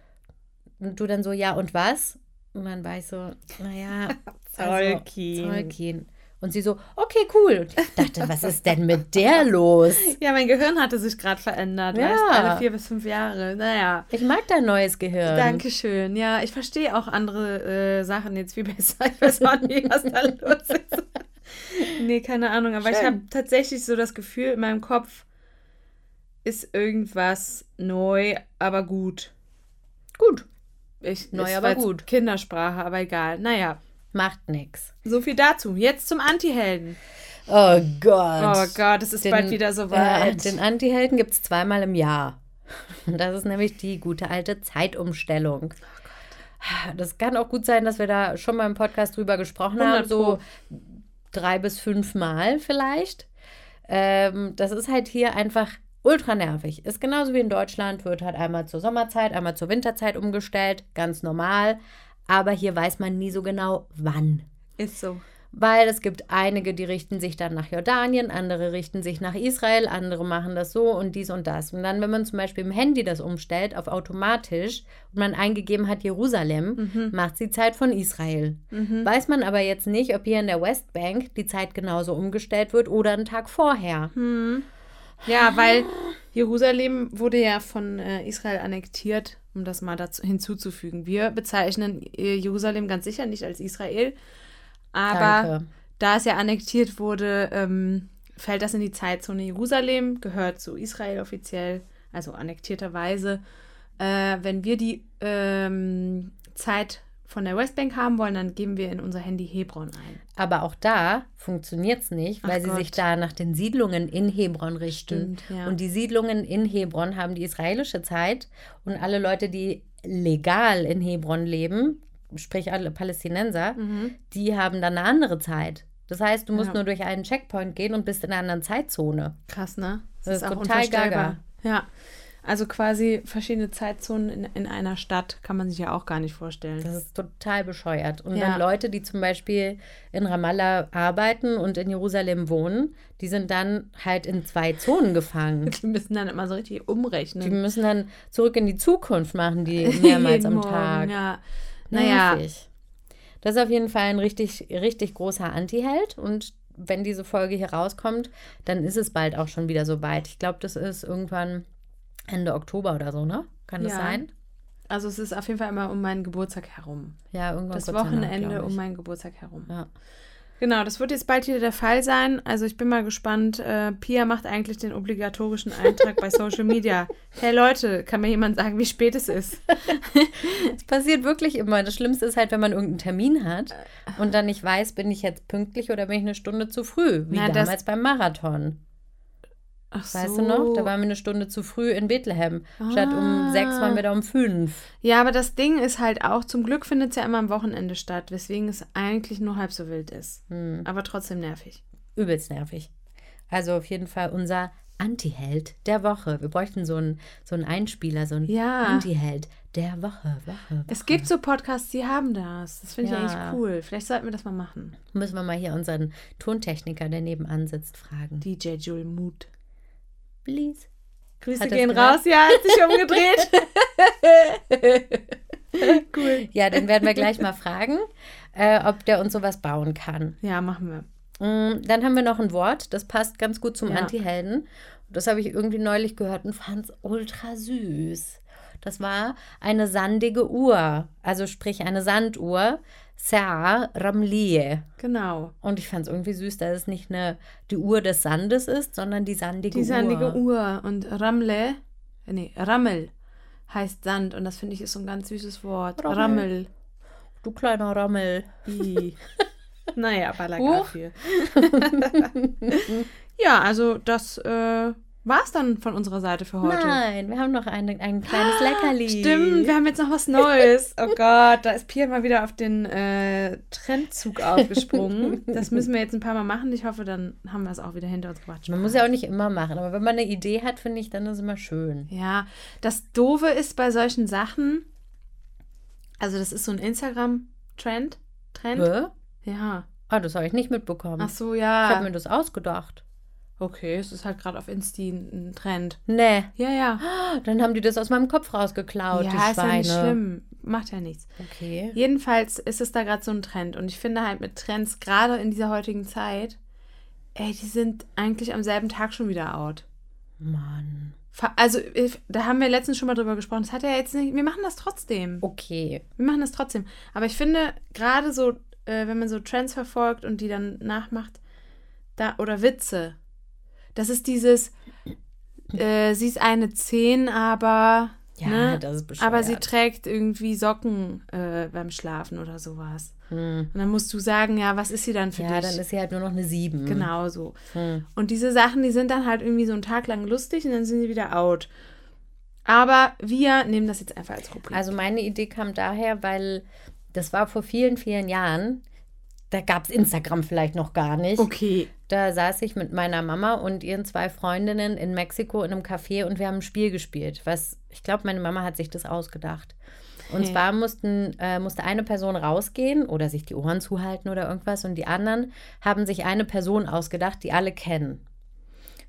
Und du dann so, ja, und was? Und dann war ich so, naja, Tolkien. Tolkien. Und sie so, okay, cool. Und ich dachte, was ist denn mit der los? Ja, mein Gehirn hatte sich gerade verändert. Ja. Weißt, alle vier bis fünf Jahre. Naja. Ich mag dein neues Gehirn. Dankeschön. Ja, ich verstehe auch andere äh, Sachen jetzt viel besser. Ich weiß auch nicht, was da los ist. nee, keine Ahnung. Aber ich Schön. habe tatsächlich so das Gefühl, in meinem Kopf ist irgendwas neu, aber gut. Gut, Ich, Neu, aber gut. Kindersprache, aber egal. Naja, macht nix. so viel dazu. Jetzt zum Anti-Helden. Oh Gott. Oh Gott, es ist bald wieder so Äh, weit. den Anti-Helden gibt es zweimal im Jahr. Und Das ist nämlich die gute alte Zeitumstellung. Das kann auch gut sein, dass wir da schon mal im Podcast drüber gesprochen haben, 100 so drei bis fünf Mal vielleicht. Ähm, das ist halt hier einfach ultra nervig. Ist genauso wie in Deutschland, wird halt einmal zur Sommerzeit, einmal zur Winterzeit umgestellt, ganz normal. Aber hier weiß man nie so genau, wann. Ist so. Weil es gibt einige, die richten sich dann nach Jordanien, andere richten sich nach Israel, andere machen das so und dies und das. Und dann, wenn man zum Beispiel im Handy das umstellt auf automatisch und man eingegeben hat Jerusalem, macht sie Zeit von Israel. Weiß man aber jetzt nicht, ob hier in der Westbank die Zeit genauso umgestellt wird oder einen Tag vorher. Ja, weil Jerusalem wurde ja von äh, Israel annektiert, um das mal dazu hinzuzufügen. Wir bezeichnen äh, Jerusalem ganz sicher nicht als Israel, aber Danke. da es ja annektiert wurde, ähm, fällt das in die Zeitzone Jerusalem, gehört zu Israel offiziell, also annektierterweise. Äh, wenn wir die ähm, Zeit von der Westbank haben wollen, dann geben wir in unser Handy Hebron ein. Aber auch da funktioniert es nicht, weil Ach sie Gott. sich da nach den Siedlungen in Hebron richten. Stimmt, ja. Und die Siedlungen in Hebron haben die israelische Zeit und alle Leute, die legal in Hebron leben, sprich alle Palästinenser, die haben dann eine andere Zeit. Das heißt, du musst Ja. nur durch einen Checkpoint gehen und bist in einer anderen Zeitzone. Krass, ne? Das ist total unvorstellbar. gaga. Ja. Also quasi verschiedene Zeitzonen in, in einer Stadt kann man sich ja auch gar nicht vorstellen. Das ist total bescheuert. Und Ja. dann Leute, die zum Beispiel in Ramallah arbeiten und in Jerusalem wohnen, die sind dann halt in zwei Zonen gefangen. Die müssen dann immer so richtig Die umrechnen. müssen dann zurück in die Zukunft machen, die mehrmals am Morgen, Tag. Ja. Naja, Nervig. Das ist auf jeden Fall ein richtig, richtig großer Anti-Held. Und wenn diese Folge hier rauskommt, dann ist es bald auch schon wieder so weit. Ich glaube, das ist irgendwann Ende Oktober oder so, ne? Kann das Ja. sein? Also es ist auf jeden Fall immer um meinen Geburtstag herum. Ja, irgendwann Das Wochenende um meinen Geburtstag herum. Ja. Genau, das wird jetzt bald wieder der Fall sein. Also ich bin mal gespannt. Äh, Pia macht eigentlich den obligatorischen Eintrag bei Social Media. Hey Leute, kann mir jemand sagen, wie spät es ist? Es passiert wirklich immer. Das Schlimmste ist halt, wenn man irgendeinen Termin hat und dann nicht weiß, bin ich jetzt pünktlich oder bin ich eine Stunde zu früh, wie Na, das- damals beim Marathon. Ach Weißt du noch? Da waren wir eine Stunde zu früh in Bethlehem. Statt um Ah. sechs waren wir da um fünf. Ja, aber das Ding ist halt auch, zum Glück findet es ja immer am Wochenende statt, weswegen es eigentlich nur halb so wild ist. Hm. Aber trotzdem nervig. Übelst nervig. Also auf jeden Fall unser Anti-Held der Woche. Wir bräuchten so einen, so einen Einspieler, so einen Ja. Anti-Held der Woche, Woche, Woche. Es gibt so Podcasts, die haben das. Das finde ich Ja. eigentlich cool. Vielleicht sollten wir das mal machen. Müssen wir mal hier unseren Tontechniker, der nebenan sitzt, fragen. DJ Jule Mood. Please. Grüße Hat gehen raus. Ja, hat sich umgedreht. cool. Ja, dann werden wir gleich mal fragen, äh, ob der uns sowas bauen kann. Ja, machen wir. Mm, Dann haben wir noch ein Wort, das passt ganz gut zum Ja. Anti-Helden. Das habe ich irgendwie neulich gehört und fand es ultra süß. Das war eine sandige Uhr, also sprich eine Sanduhr, Sa Ramlie. Genau. Und ich fand es irgendwie süß, dass es nicht eine, die Uhr des Sandes ist, sondern die sandige Die Uhr. sandige Uhr. Und Ramle, äh, nee, Rammel heißt Sand. Und das finde ich ist so ein ganz süßes Wort. Rammel. Rammel. Du kleiner Rammel. Naja, aber ja, also das äh, war es dann von unserer Seite für heute. Nein, wir haben noch eine, ein kleines Leckerli. Stimmt, wir haben jetzt noch was Neues. Oh Gott, da ist Pia mal wieder auf den äh, Trendzug aufgesprungen. Das müssen wir jetzt ein paar Mal machen. Ich hoffe, dann haben wir es auch wieder hinter uns gebracht. Man muss ja auch nicht immer machen, aber wenn man eine Idee hat, finde ich, dann ist es immer schön. Ja, das Doofe ist bei solchen Sachen, also das ist so ein Instagram-Trend. Trend? Hä? Ja. Ah, das habe ich nicht mitbekommen. Ach so, Ich habe ja. mir das ausgedacht. Okay, es ist halt gerade auf Insti ein Trend. Nee, Ja, ja. dann haben die das aus meinem Kopf rausgeklaut, die ja, ist ja Schweine. nicht schlimm. Macht ja nichts. Okay. Jedenfalls ist es da gerade so ein Trend. Und ich finde halt mit Trends, gerade in dieser heutigen Zeit, ey, die sind eigentlich am selben Tag schon wieder out. Mann. Also, da haben wir letztens schon mal drüber gesprochen. Das hat ja jetzt nicht. Wir machen das trotzdem. Okay. Wir machen das trotzdem. Aber ich finde, gerade so, äh, wenn man so Trends verfolgt und die dann nachmacht, da, oder Witze, das ist dieses, äh, sie ist eine 10, aber. Ja, ne, das ist bescheuert. aber sie trägt irgendwie Socken äh, beim Schlafen oder sowas. Hm. Und dann musst du sagen, ja, was ist sie dann für Ja, dich? dann ist sie halt nur noch eine Sieben. genau so. Hm. Und diese Sachen, die sind dann halt irgendwie so einen Tag lang lustig und dann sind sie wieder out. Aber wir nehmen das jetzt einfach als Rubrik. Also meine Idee kam daher, weil das war vor vielen, vielen Jahren. Da gab es Instagram vielleicht noch gar nicht. okay. Da saß ich mit meiner Mama und ihren zwei Freundinnen in Mexiko in einem Café und wir haben ein Spiel gespielt. Was ich glaube, meine Mama hat sich das ausgedacht. Und Hey. zwar mussten, äh, musste eine Person rausgehen oder sich die Ohren zuhalten oder irgendwas und die anderen haben sich eine Person ausgedacht, die alle kennen.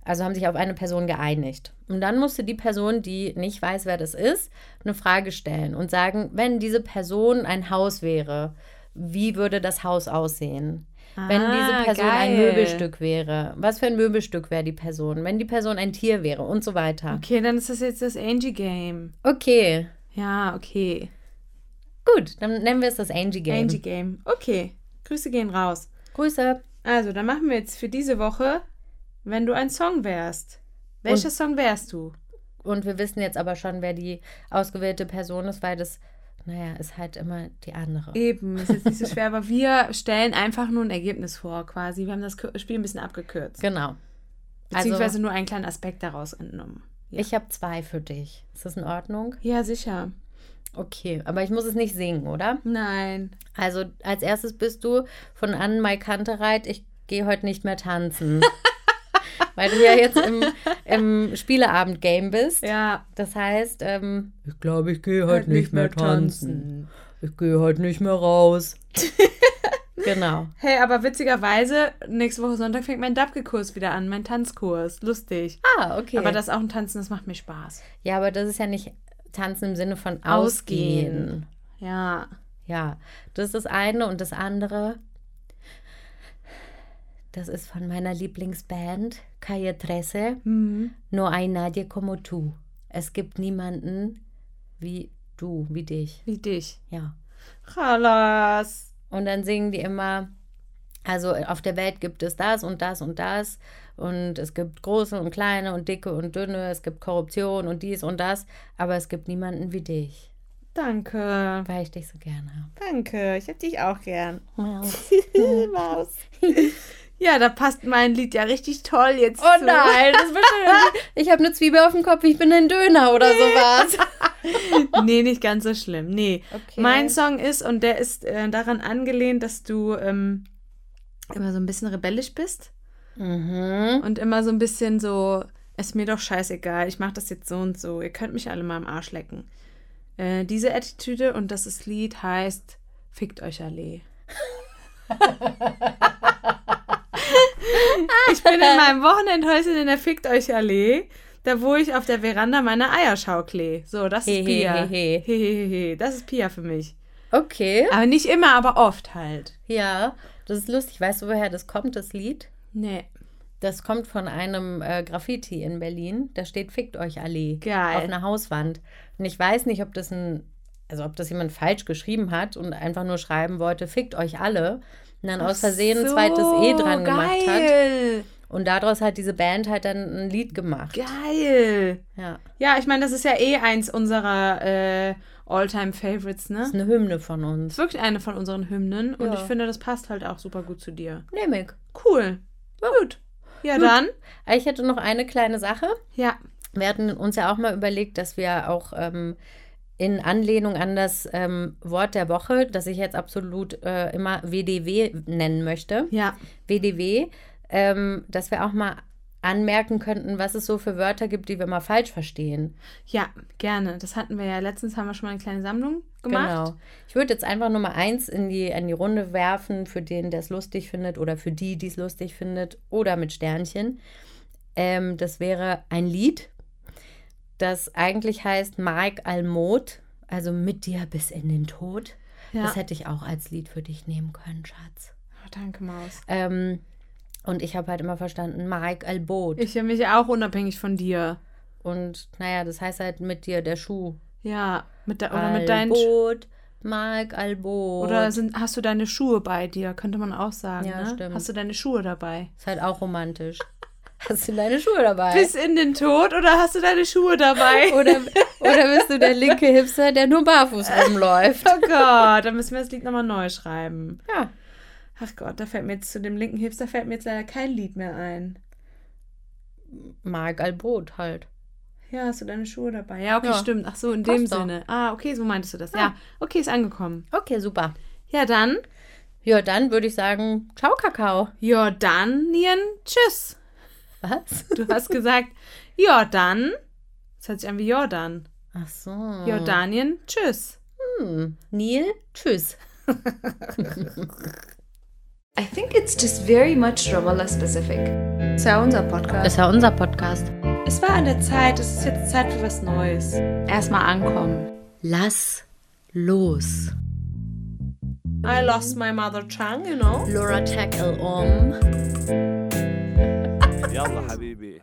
Also haben sich auf eine Person geeinigt. Und dann musste die Person, die nicht weiß, wer das ist, eine Frage stellen und sagen, wenn diese Person ein Haus wäre, wie würde das Haus aussehen? Wenn diese Ah, Person ein geil. Möbelstück wäre, was für ein Möbelstück wäre die Person? Wenn die Person ein Tier wäre und so weiter. Okay, dann ist das jetzt das Angie-Game. Okay, Ja, okay. gut, dann nennen wir es das Angie Game. Angie-Game. Okay. Grüße gehen raus. Grüße. Also, dann machen wir jetzt für diese Woche, wenn du ein Song wärst. Welcher Song wärst du? Und wir wissen jetzt aber schon, wer die ausgewählte Person ist, weil das, naja, ist halt immer die andere. Eben, ist jetzt nicht so schwer, aber wir stellen einfach nur ein Ergebnis vor, quasi. Wir haben das Spiel ein bisschen abgekürzt. Genau. Beziehungsweise Also, nur einen kleinen Aspekt daraus entnommen. Ja. ich habe zwei für dich. Ist das in Ordnung? Ja, sicher. Okay, aber ich muss es nicht singen, oder? Nein. Also als erstes bist du von Anne Mai Kantereit, ich gehe heute nicht mehr tanzen. Weil du ja jetzt im, im Spieleabend-Game bist. Ja. Das heißt, ähm, ich glaube, ich gehe heute nicht mehr tanzen. Ich gehe heute nicht mehr raus. genau. Hey, aber witzigerweise, nächste Woche Sonntag fängt mein Dabke-Kurs wieder an, mein Tanzkurs. Lustig. Ah, okay. Aber das ist auch ein Tanzen, das macht mir Spaß. ja, aber das ist ja nicht tanzen im Sinne von Ausgehen. ausgehen. Ja. Ja, das ist das eine und das andere, das ist von meiner Lieblingsband, Calle Trece, Mhm. No hay nadie como tú. Es gibt niemanden wie du, wie dich. Wie dich. Ja. Chalas. Und dann singen die immer, also auf der Welt gibt es das und das und das. Und es gibt große und kleine und dicke und dünne. Es gibt Korruption und dies und das. Aber es gibt niemanden wie dich, Danke. weil ich dich so gerne habe. Danke. Ich hab dich auch gern. Maus. Maus. Ja, da passt mein Lied ja richtig toll jetzt Oh zu. nein, das wird schon, ich habe eine Zwiebel auf dem Kopf, ich bin ein Döner oder sowas. Nee, nicht ganz so schlimm. Nee. Okay. Mein Song ist, und der ist äh, daran angelehnt, dass du ähm, immer so ein bisschen rebellisch bist Mhm. und immer so ein bisschen so, ist mir doch scheißegal, ich mache das jetzt so und so, ihr könnt mich alle mal im Arsch lecken. Äh, diese Attitüde und das ist Lied heißt Fickt euch alle. ich bin in meinem Wochenendhäuschen in der Fickt euch Allee, da wo ich auf der Veranda meine Eier schaukle. So, das ist Pia. he, he. He, he, he. Das ist Pia für mich. Okay. Aber nicht immer, aber oft halt. Ja, das ist lustig. Weißt du, woher das kommt, das Lied? Nee. Das kommt von einem äh, Graffiti in Berlin. Da steht Fickt euch Allee Geil. auf einer Hauswand. Und ich weiß nicht, ob das ein, also ob das jemand falsch geschrieben hat und einfach nur schreiben wollte, fickt euch alle. Und dann aus Versehen ein zweites E dran gemacht hat. Geil. Und daraus hat diese Band halt dann ein Lied gemacht. Geil. Ja. Ja, ich meine, das ist ja eh eins unserer äh, All-Time-Favorites, ne? Das ist eine Hymne von uns. ist wirklich eine von unseren Hymnen und Ja. ich finde, das passt halt auch super gut zu dir. Nehme ich. Cool. Gut. Ja, dann. Ich hätte noch eine kleine Sache. Ja. Wir hatten uns ja auch mal überlegt, dass wir auch ähm, in Anlehnung an das ähm, Wort der Woche, das ich jetzt absolut äh, immer WDW nennen möchte, Ja. WDW, ähm, dass wir auch mal anmerken könnten, was es so für Wörter gibt, die wir mal falsch verstehen. Ja, gerne. Das hatten wir ja letztens, haben wir schon mal eine kleine Sammlung gemacht. Genau. Ich würde jetzt einfach Nummer eins in die, in die Runde werfen, für den, der es lustig findet oder für die, die es lustig findet oder mit Sternchen. Ähm, das wäre ein Lied, das eigentlich heißt Mike Almod, also mit dir bis in den Tod. Ja. Das hätte ich auch als Lied für dich nehmen können, Schatz. Oh, danke, Maus. Ähm, und ich habe halt immer verstanden, Mike Albot. Ich höre mich auch unabhängig von dir. Und naja, das heißt halt mit dir der Schuh. Ja, mit der, oder mit deinen Sch- Albot, Mike Albot. Oder sind, hast du deine Schuhe bei dir, könnte man auch sagen. Ja, ne? stimmt. Hast du deine Schuhe dabei? Ist halt auch romantisch. Hast du deine Schuhe dabei? Bis in den Tod oder hast du deine Schuhe dabei? oder, oder bist du der linke Hipster, der nur barfuß rumläuft? oh Gott, dann müssen wir das Lied nochmal neu schreiben. Ja. Ach Gott, da fällt mir jetzt zu dem linken Hipster fällt mir jetzt leider kein Lied mehr ein. Mark Albot halt. Ja, hast du deine Schuhe dabei? Ja, okay, Ja. stimmt. Ach so, in Passt dem doch. Sinne. Ah, okay, so meintest du das. Ja. Ja. okay, ist angekommen. Okay, super. Ja, dann. Ja, dann würde ich sagen, ciao, Kakao. Jordanien, tschüss. Was? Du hast gesagt, Jordan. Das hört sich an wie Jordan. Ach so. Jordanien, tschüss. Hm. Neil, tschüss. I think it's just very much Ramallah specific. Ist ja unser Podcast. Das war unser Podcast. Es war an der Zeit, es ist jetzt Zeit für was Neues. Erstmal ankommen. Lass los. I lost my mother tongue, you know. Laura Tackle um. يلا حبيبي.